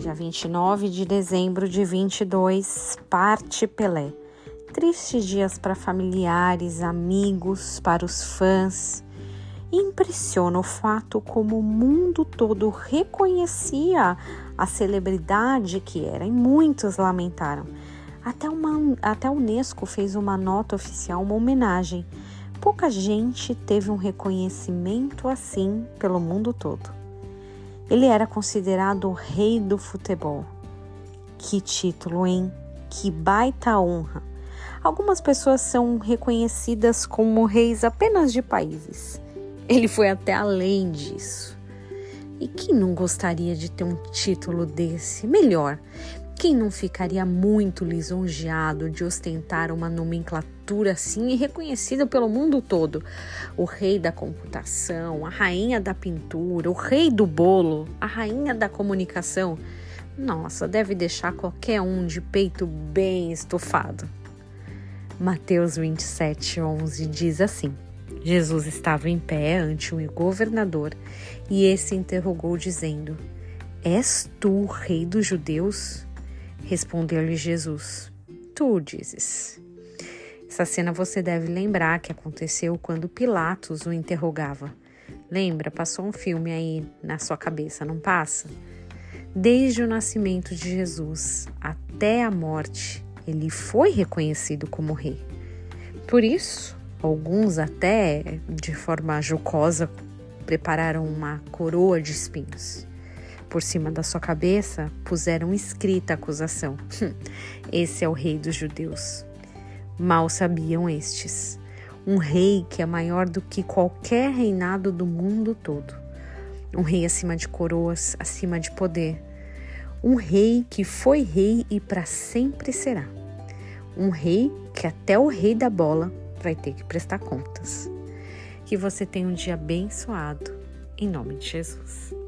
dia 29 de dezembro de 22, parte Pelé. Tristes dias para familiares, amigos, para os fãs. Impressiona o fato como o mundo todo reconhecia a celebridade que era e muitos lamentaram. Até, uma, até a Unesco fez uma nota oficial, uma homenagem. Pouca gente teve um reconhecimento assim pelo mundo todo. Ele era considerado o rei do futebol. Que título, hein? Que baita honra! Algumas pessoas são reconhecidas como reis apenas de países. Ele foi até além disso. E quem não gostaria de ter um título desse? Melhor, quem não ficaria muito lisonjeado de ostentar uma nomenclatura assim e reconhecida pelo mundo todo? O rei da computação, a rainha da pintura, o rei do bolo, a rainha da comunicação. Nossa, deve deixar qualquer um de peito bem estufado. Mateus 27, 11 diz assim: Jesus estava em pé ante um governador e esse interrogou, dizendo: És tu o rei dos judeus? Respondeu-lhe Jesus: Tu dizes. Essa cena você deve lembrar que aconteceu quando Pilatos o interrogava. Lembra? Passou um filme aí na sua cabeça, não passa? Desde o nascimento de Jesus até a morte, ele foi reconhecido como rei. Por isso, alguns até de forma jocosa prepararam uma coroa de espinhos. Por cima da sua cabeça puseram escrita a acusação: Esse é o rei dos judeus. Mal sabiam estes. Um rei que é maior do que qualquer reinado do mundo todo. Um rei acima de coroas, acima de poder. Um rei que foi rei e para sempre será. Um rei que até o rei da bola vai ter que prestar contas. Que você tenha um dia abençoado, em nome de Jesus.